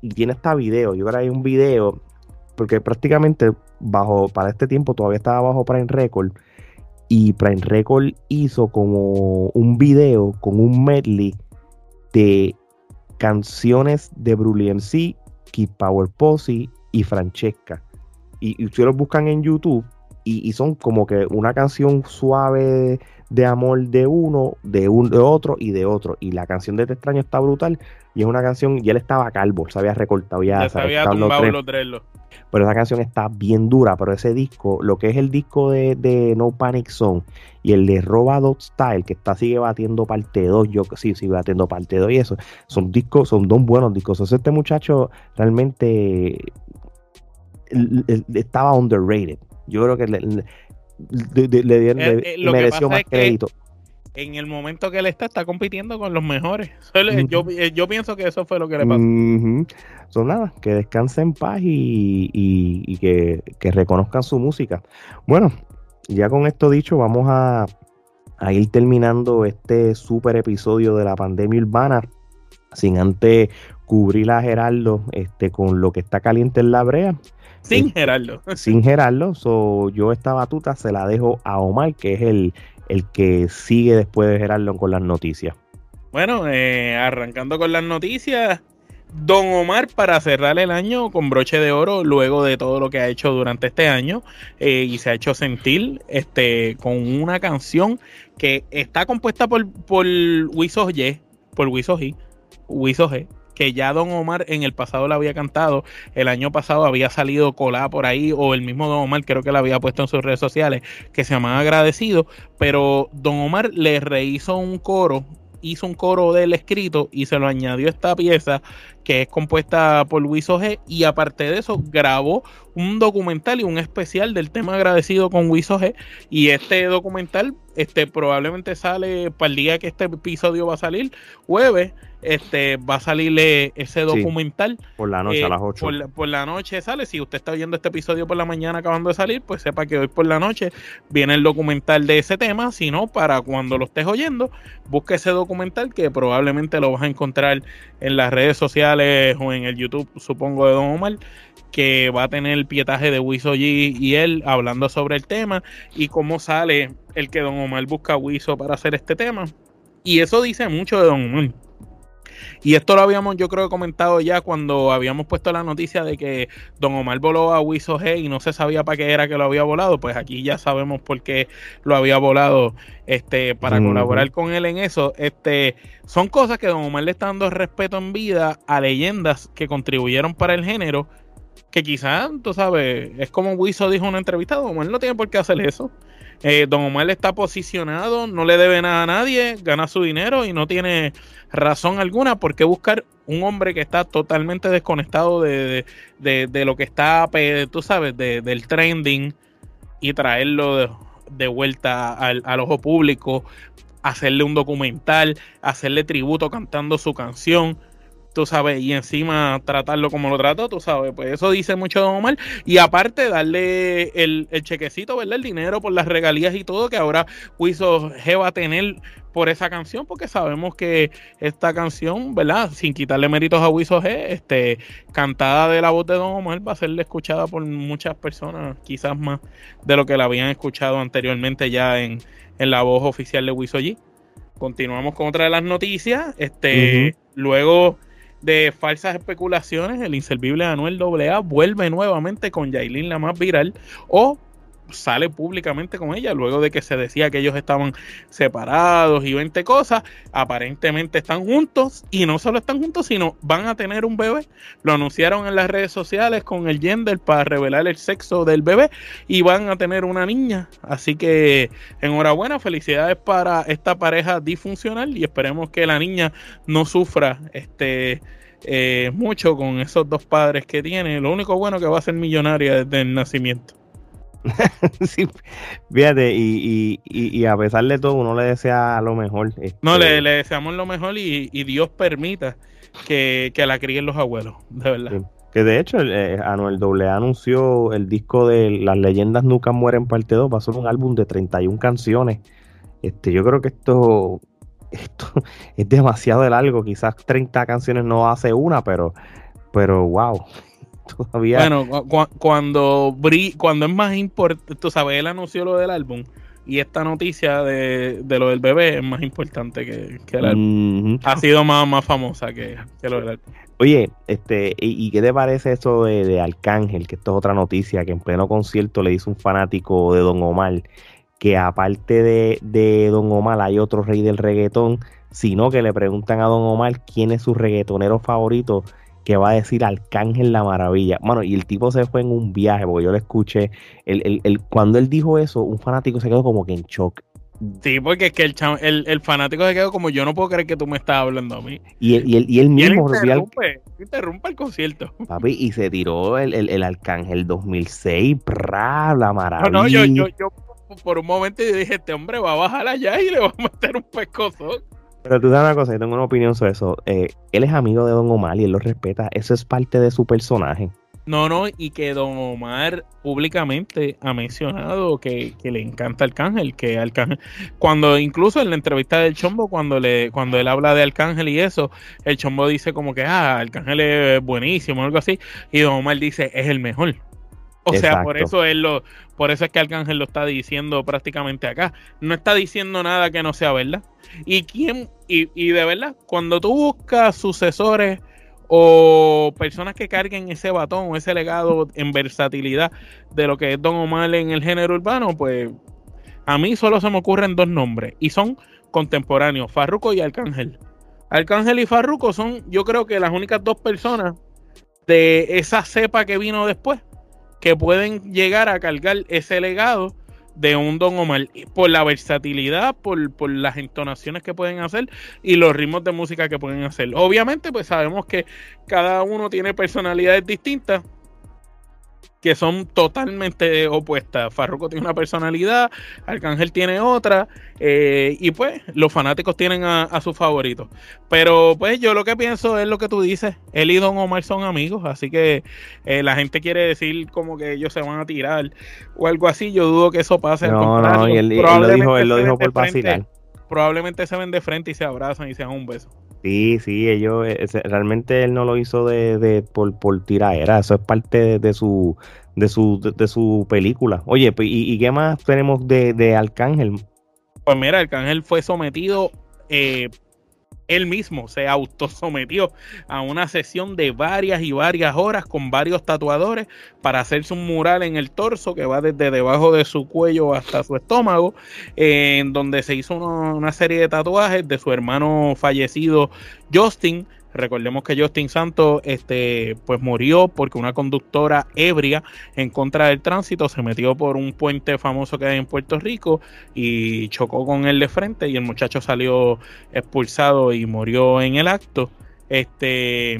Y tiene esta video, yo hay un video, porque prácticamente bajo, para este tiempo todavía estaba bajo Prime Record. Y Prime Record hizo como un video con un medley de canciones de Brully MC, Keep Power Posse y Francesca y, ustedes los buscan en YouTube y, son como que una canción suave de amor de uno, de un de otro y de otro. Y la canción de Te extraño está brutal. Y es una canción, y él estaba calvo, se había recortado ya. se había tumbado los Pero esa canción está bien dura. Pero ese disco, lo que es el disco de, No Panic Zone y el de Robado Style, que está sigue batiendo parte 2, yo sí, sigue batiendo parte 2 y eso, son discos, son dos buenos discos. Entonces este muchacho realmente estaba underrated. Yo creo que le, le, eh, eh, mereció más crédito. En el momento que él está, está compitiendo con los mejores. yo, eh, yo, pienso que eso fue lo que le pasó. Son nada, que descanse en paz y, y, que, que, reconozcan su música. Bueno, ya con esto dicho, vamos a, a ir terminando este super episodio de la pandemia urbana. Sin antes cubrir a Geraldo este, con lo que está caliente en la brea. Sin Gerardo. Sin Gerardo. So, yo esta batuta se la dejo a Omar, que es el, el que sigue después de Gerardo con las noticias. Bueno, eh, arrancando con las noticias, Don Omar para cerrar el año con broche de oro luego de todo lo que ha hecho durante este año eh, y se ha hecho sentir este con una canción que está compuesta por por Wiso G, por Wiso G, Wiso G, que ya Don Omar en el pasado la había cantado, el año pasado había salido colada por ahí o el mismo Don Omar creo que la había puesto en sus redes sociales que se llamaba agradecido, pero Don Omar le rehizo un coro hizo un coro del escrito y se lo añadió esta pieza que es compuesta por Luis G. Y aparte de eso, grabó un documental y un especial del tema agradecido con Luis G. Y este documental este, probablemente sale para el día que este episodio va a salir, jueves este, va a salirle ese documental. por la noche a eh, las 8. Por, la noche sale. Si usted está oyendo este episodio por la mañana acabando de salir, pues sepa que hoy por la noche viene el documental de ese tema. Si no, para cuando lo estés oyendo, busque ese documental que probablemente lo vas a encontrar en las redes sociales o en el YouTube, supongo, de Don Omar que va a tener el pietaje de Wiso G y él hablando sobre el tema y cómo sale el que Don Omar busca a Wiso para hacer este tema. Y eso dice mucho de Don Omar. Y esto lo habíamos, yo creo, comentado ya cuando habíamos puesto la noticia de que Don Omar voló a Wiso G y no se sabía para qué era que lo había volado. Pues aquí ya sabemos por qué lo había volado este, para colaborar con él en eso. Este, son cosas que Don Omar le está dando respeto en vida a leyendas que contribuyeron para el género. Que quizás, tú sabes, es como Wiso dijo en una entrevista, Don Omar no tiene por qué hacer eso. Eh, Don Omar está posicionado, no le debe nada a nadie, gana su dinero y no tiene razón alguna por qué buscar un hombre que está totalmente desconectado de, lo que está, tú sabes, del trending y traerlo de, vuelta al, al, ojo público, hacerle un documental, hacerle tributo cantando su canción tú sabes, y encima tratarlo como lo trató, tú sabes, pues eso dice mucho de Omar. Y aparte, darle el, chequecito, ¿verdad? El dinero por las regalías y todo que ahora Wiso G va a tener por esa canción, porque sabemos que esta canción, ¿verdad? Sin quitarle méritos a Wiso G, este, cantada de la voz de Don Omar, va a ser escuchada por muchas personas, quizás más de lo que la habían escuchado anteriormente ya en, la voz oficial de Wiso G. Continuamos con otra de las noticias. Este, luego de falsas especulaciones, el inservible Anuel AA vuelve nuevamente con Yailin la más viral o sale públicamente con ella luego de que se decía que ellos estaban separados y 20 cosas. Aparentemente están juntos y no solo están juntos, sino van a tener un bebé. Lo anunciaron en las redes sociales con el gender para revelar el sexo del bebé y van a tener una niña. Así que enhorabuena, felicidades para esta pareja disfuncional y esperemos que la niña no sufra este eh, mucho con esos dos padres que tiene. Lo único bueno que va a ser millonaria desde el nacimiento. sí, fíjate, y, y, y, a pesar de todo, uno le desea lo mejor. No, le, este deseamos lo mejor y, Dios permita que, la críen los abuelos, de verdad. Que de hecho, eh, Anuel AA anunció el disco de Las leyendas nunca mueren parte 2, va a ser un álbum de 31 canciones. Este, yo creo que esto, esto es demasiado largo, quizás 30 canciones no hace una, pero, pero wow. Bueno, cuando, cuando es más importante, tú sabes, él anunció lo del álbum y esta noticia de, lo del bebé es más importante que, el álbum. Ha sido más, más famosa que, lo del álbum. Oye, este, ¿y, qué te parece eso de, de, Arcángel? Que esto es otra noticia que en pleno concierto le hizo un fanático de Don Omar que aparte de, de Don Omar hay otro rey del reggaetón, sino que le preguntan a Don Omar quién es su reggaetonero favorito que va a decir Arcángel la Maravilla. Bueno, y el tipo se fue en un viaje, porque yo le escuché. El, el, cuando él dijo eso, un fanático se quedó como que en shock. Sí, porque es que el, el, fanático se quedó como yo no puedo creer que tú me estás hablando a mí. Y, y, y él mismo interrumpe, interrumpe, el concierto. Papi, y se tiró el, el, Arcángel 2006, pra, la maravilla. No, no, yo, yo, yo por un momento dije, este hombre va a bajar allá y le va a meter un pescozo. Pero tú sabes una cosa, yo tengo una opinión sobre eso. Eh, él es amigo de Don Omar y él lo respeta. Eso es parte de su personaje. No, no, y que Don Omar públicamente ha mencionado que, le encanta Arcángel, que Arcángel, cuando incluso en la entrevista del Chombo, cuando le, cuando él habla de Arcángel y eso, el Chombo dice como que ah, Arcángel es buenísimo, algo así, y Don Omar dice es el mejor. O sea, por eso él lo, por eso es que Arcángel lo está diciendo prácticamente acá. No está diciendo nada que no sea verdad. Y quién, y, y de verdad, cuando tú buscas sucesores o personas que carguen ese batón o ese legado en versatilidad de lo que es Don Omar en el género urbano, pues a mí solo se me ocurren dos nombres y son contemporáneos, Farruko y Arcángel. Arcángel y Farruko son, yo creo que las únicas dos personas de esa cepa que vino después que pueden llegar a cargar ese legado de un Don Omar por la versatilidad, por, por, las entonaciones que pueden hacer y los ritmos de música que pueden hacer. Obviamente, pues sabemos que cada uno tiene personalidades distintas que son totalmente opuestas. Farruko tiene una personalidad, Arcángel tiene otra, eh, y pues los fanáticos tienen a, sus favoritos. Pero pues yo lo que pienso es lo que tú dices, él y Don Omar son amigos, así que eh, la gente quiere decir como que ellos se van a tirar o algo así, yo dudo que eso pase. No, no, y él, lo dijo, él lo dijo por vacilar. Probablemente se ven de frente y se abrazan y se dan un beso. Sí, sí, ellos, eh, realmente él no lo hizo de, de por, por tiraera, eso es parte de, su de su, de, su película. Oye, pues, ¿y, qué más tenemos de, de, Arcángel? Pues mira, Arcángel fue sometido, eh, él mismo se autosometió a una sesión de varias y varias horas con varios tatuadores para hacerse un mural en el torso que va desde debajo de su cuello hasta su estómago, en donde se hizo una, serie de tatuajes de su hermano fallecido Justin, Recordemos que Justin Santos este, pues murió porque una conductora ebria en contra del tránsito se metió por un puente famoso que hay en Puerto Rico y chocó con él de frente y el muchacho salió expulsado y murió en el acto. Este,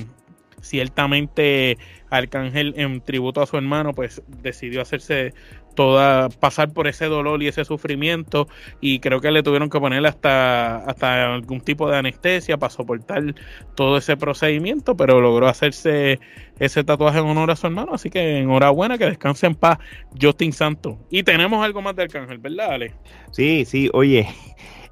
ciertamente Arcángel en tributo a su hermano pues decidió hacerse toda pasar por ese dolor y ese sufrimiento y creo que le tuvieron que poner hasta hasta algún tipo de anestesia para soportar todo ese procedimiento pero logró hacerse ese tatuaje en honor a su hermano así que enhorabuena que descanse en paz Justin Santos y tenemos algo más de Arcángel ¿verdad Ale? Sí, sí, oye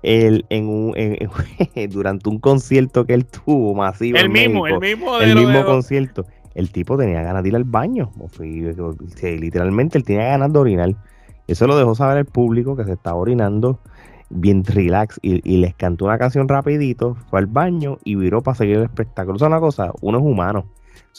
el, en un, durante un concierto que él tuvo masivo el mismo, el mismo, el mismo concierto el tipo tenía ganas de ir al baño. literalmente él tenía ganas de orinar. Eso lo dejó saber el público que se estaba orinando bien relax y, les cantó una canción rapidito, fue al baño y viró para seguir el espectáculo. es una cosa, uno es humano.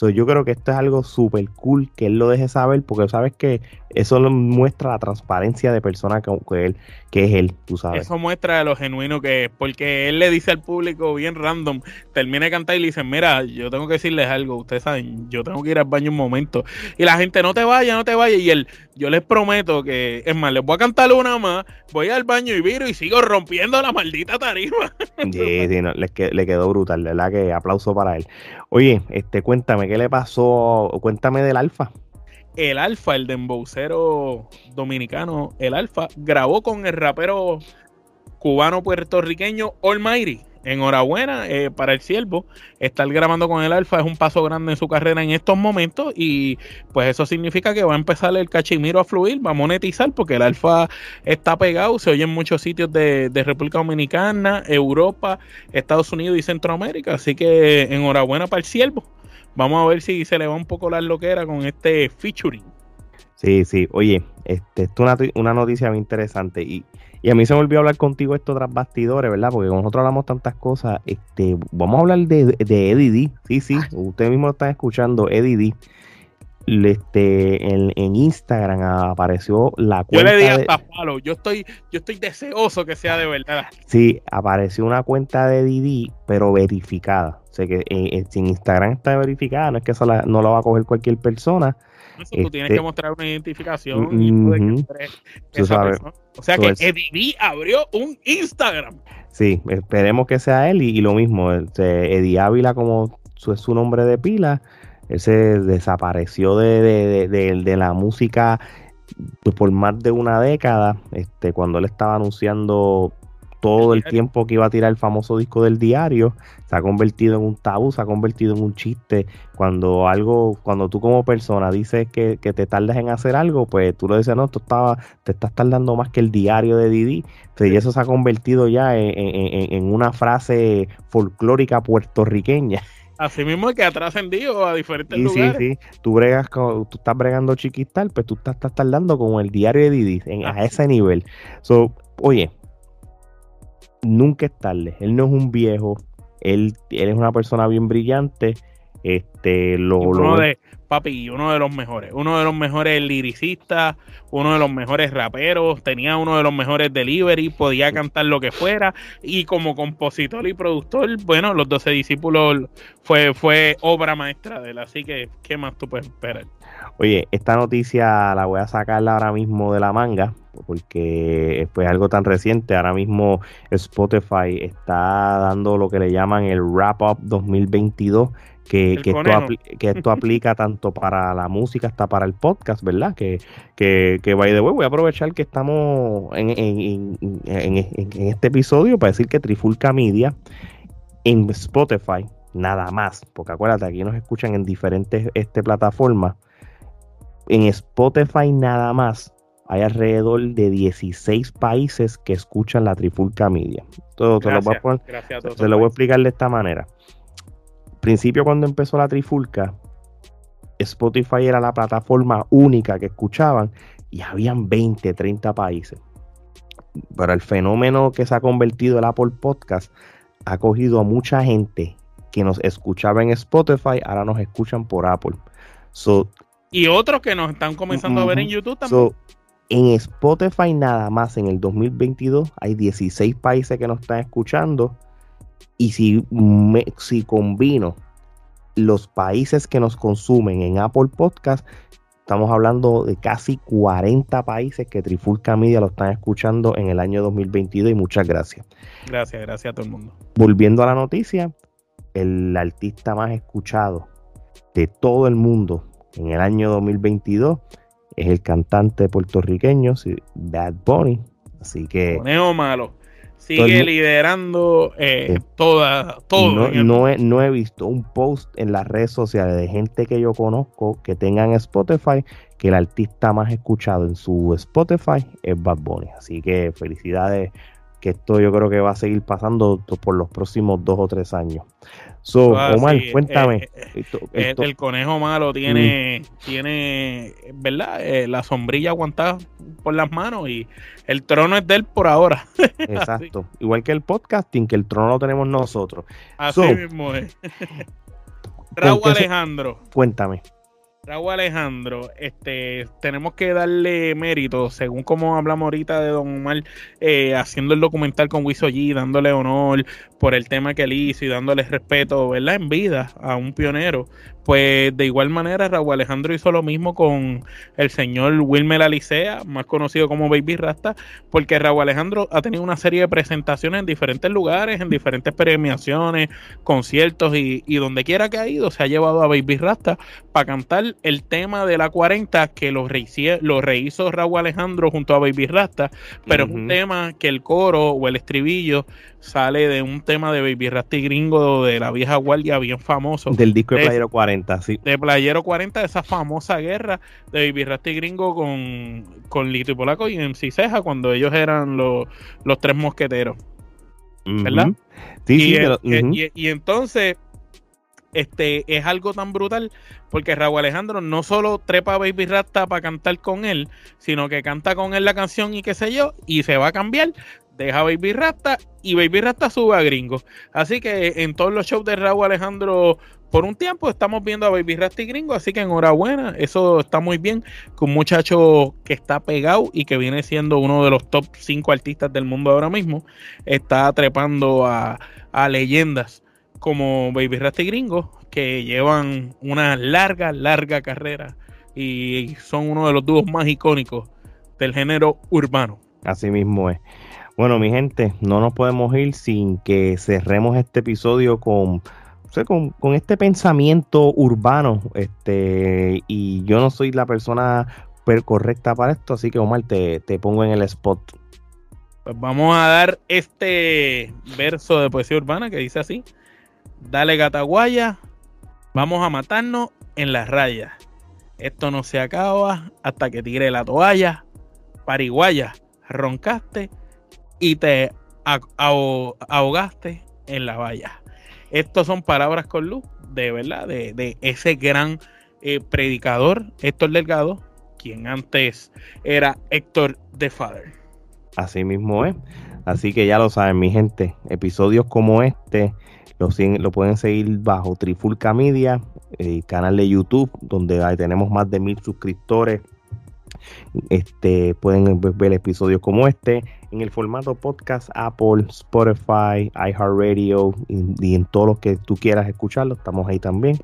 Yo creo que esto es algo súper cool que él lo deje saber porque sabes que eso muestra la transparencia de persona que, él, que es él, tú sabes. Eso muestra lo genuino que es, porque él le dice al público bien random, termina de cantar y le dice, mira, yo tengo que decirles algo, ustedes saben, yo tengo que ir al baño un momento. Y la gente, no te vaya, no te vaya. Y él, yo les prometo que, es más, les voy a cantar una más, voy al baño y viro y sigo rompiendo la maldita tarifa. Sí, sí, no, le, le quedó brutal, ¿verdad? Que aplauso para él. Oye, este, cuéntame, ¿qué le pasó? Cuéntame del alfa el Alfa, el dembowcero dominicano, el Alfa, grabó con el rapero cubano puertorriqueño Almighty. Enhorabuena eh, para el siervo. Estar grabando con el Alfa es un paso grande en su carrera en estos momentos y pues eso significa que va a empezar el cachimiro a fluir, va a monetizar porque el Alfa está pegado, se oye en muchos sitios de, de República Dominicana, Europa, Estados Unidos y Centroamérica. Así que enhorabuena para el siervo. Vamos a ver si se le va un poco la loquera con este featuring. Sí, sí. Oye, este, esto es una, noticia muy interesante y, a mí se me olvidó hablar contigo esto tras bastidores, ¿verdad? Porque nosotros hablamos tantas cosas. Este, vamos a hablar de, de Eddie D. Sí, sí, ustedes mismos están escuchando Eddie D. Este, en, Instagram apareció la cuenta. Yo le di hasta palo. Yo estoy, yo estoy deseoso que sea de verdad. Sí, apareció una cuenta de Didi, pero verificada. O sea que eh, eh, si en Instagram está verificada, no es que eso no la va a coger cualquier persona. Eso, tú tienes que este, mostrar una identificación. y O sea que Eddie abrió un Instagram. Sí, esperemos que sea él y, lo mismo. Este, Eddie Ávila, como su, es su nombre de pila, él se desapareció de, de, la música pues, por más de una década, este, cuando él estaba anunciando todo el tiempo que iba a tirar el famoso disco del diario, se ha convertido en un tabú, se ha convertido en un chiste. Cuando algo, cuando tú como persona dices que, te tardas en hacer algo, pues tú lo dices, no, tú estaba, te estás tardando más que el diario de Didi. y eso se ha convertido ya en, en una frase folclórica puertorriqueña. Así mismo que ha trascendido a diferentes lugares. Sí, sí, tú bregas, tú estás bregando chiquistal, pues tú estás, estás tardando como el diario de Didi, en, a ese nivel. So, oye, nunca es tarde. Él no es un viejo, él, él es una persona bien brillante. Este, lo, uno de, papi, uno de los mejores, uno de los mejores liricistas, uno de los mejores raperos, tenía uno de los mejores delivery, podía cantar lo que fuera y como compositor y productor, bueno, los 12 discípulos fue, fue obra maestra de él, así que, ¿qué más tú puedes esperar? Oye, esta noticia la voy a sacarla ahora mismo de la manga porque fue algo tan reciente. Ahora mismo Spotify está dando lo que le llaman el Wrap Up 2022 que, que, esto, que, esto, aplica tanto para la música hasta para el podcast, ¿verdad? Que, que, que by the way, voy a aprovechar que estamos en, en, en, en, este episodio para decir que Trifulca Media en Spotify, nada más, porque acuérdate, aquí nos escuchan en diferentes este, plataformas. En Spotify nada más hay alrededor de 16 países que escuchan la Trifulca Media. Todo, te lo voy a poner, se lo voy a explicar de esta manera principio cuando empezó la trifulca, Spotify era la plataforma única que escuchaban y habían 20, 30 países. Pero el fenómeno que se ha convertido el Apple Podcast ha cogido a mucha gente que nos escuchaba en Spotify, ahora nos escuchan por Apple. y otros que nos están comenzando a ver en YouTube también. en Spotify nada más en el 2022 hay 16 países que nos están escuchando y si, si combino los países que nos consumen en Apple Podcast, estamos hablando de casi 40 países que Trifulca Media lo están escuchando en el año 2022 y muchas gracias. Gracias, gracias a todo el mundo. Volviendo a la noticia, el artista más escuchado de todo el mundo en el año 2022 es el cantante puertorriqueño Bad Bunny. Así que... Conejo malo sigue liderando eh, toda, todo. No, he, no, he, visto un post en las redes sociales de gente que yo conozco que tengan Spotify que el artista más escuchado en su Spotify es Bad Bunny. Así que felicidades, que esto yo creo que va a seguir pasando por los próximos dos o tres años. So, Omar, cuéntame. Eh, eh, el conejo malo tiene, tiene ¿verdad? la sombrilla aguantada por las manos y el trono es de él por ahora. Exacto. Igual que el podcasting, que el trono lo tenemos nosotros. Así mismo es. Raúl Alejandro. Cuéntame. Raúl Alejandro, este, tenemos que darle mérito, según como hablamos ahorita de Don Omar, eh, haciendo el documental con Wiso G, dándole honor por el tema que él hizo y dándole respeto, ¿verdad? En vida a un pionero. Pues de igual manera, Raúl Alejandro hizo lo mismo con el señor Wilmer Alicea, más conocido como Baby Rasta, porque Raúl Alejandro ha tenido una serie de presentaciones en diferentes lugares, en diferentes premiaciones, conciertos y, donde quiera que ha ido, se ha llevado a Baby Rasta para cantar el tema de la 40 que lo, lo rehizo Raúl Alejandro junto a Baby Rasta, pero es un tema que el coro o el estribillo sale de un tema de Baby Rasta y Gringo de la vieja guardia bien famoso. Del disco de Playero 40, sí. De Playero 40, de esa famosa guerra de Baby Rasta y Gringo con, con Lito y Polaco y MC Ceja cuando ellos eran los, los tres mosqueteros. ¿Verdad? Sí, y, y, entonces este es algo tan brutal porque Raúl Alejandro no solo trepa a Baby Rasta para cantar con él, sino que canta con él la canción y qué sé yo, y se va a cambiar deja Baby Rasta y Baby Rasta sube a Gringo. Así que en todos los shows de Raúl Alejandro, por un tiempo estamos viendo a Baby Rasta y Gringo, así que enhorabuena, eso está muy bien, con un muchacho que está pegado y que viene siendo uno de los top 5 artistas del mundo ahora mismo, está trepando a, a leyendas como Baby Rasta y Gringo, que llevan una larga, larga carrera y son uno de los dúos más icónicos del género urbano. Así mismo es. Bueno, mi gente, no nos podemos ir sin que cerremos este episodio con, con, este pensamiento urbano. Este, y yo no soy la persona correcta para esto, así que Omar, te, te pongo en el spot. Pues vamos a dar este verso de poesía urbana que dice así: Dale gataguaya, vamos a matarnos en las rayas. Esto no se acaba hasta que tire la toalla. Pariguaya, roncaste y te ahogaste en la valla. Estas son palabras con luz, de verdad, de, ese gran eh, predicador, Héctor Delgado, quien antes era Héctor de Father. Así mismo es. Así que ya lo saben, mi gente, episodios como este Lo, lo pueden seguir bajo Trifulca Media, canal de YouTube, donde tenemos más de mil suscriptores. Este, pueden ver episodios como este en el formato podcast Apple, Spotify, iHeartRadio y, en todos los que tú quieras escucharlo. Estamos ahí también.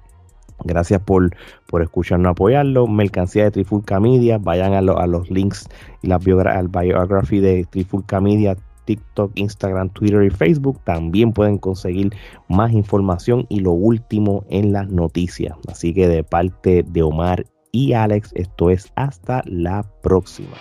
Gracias por, por escucharnos, apoyarlo. Mercancía de Trifulca Media. Vayan a, los links y la al biography de Trifulca Media, TikTok, Instagram, Twitter y Facebook. También pueden conseguir más información y lo último en las noticias. Así que de parte de Omar y Alex, esto es hasta la próxima.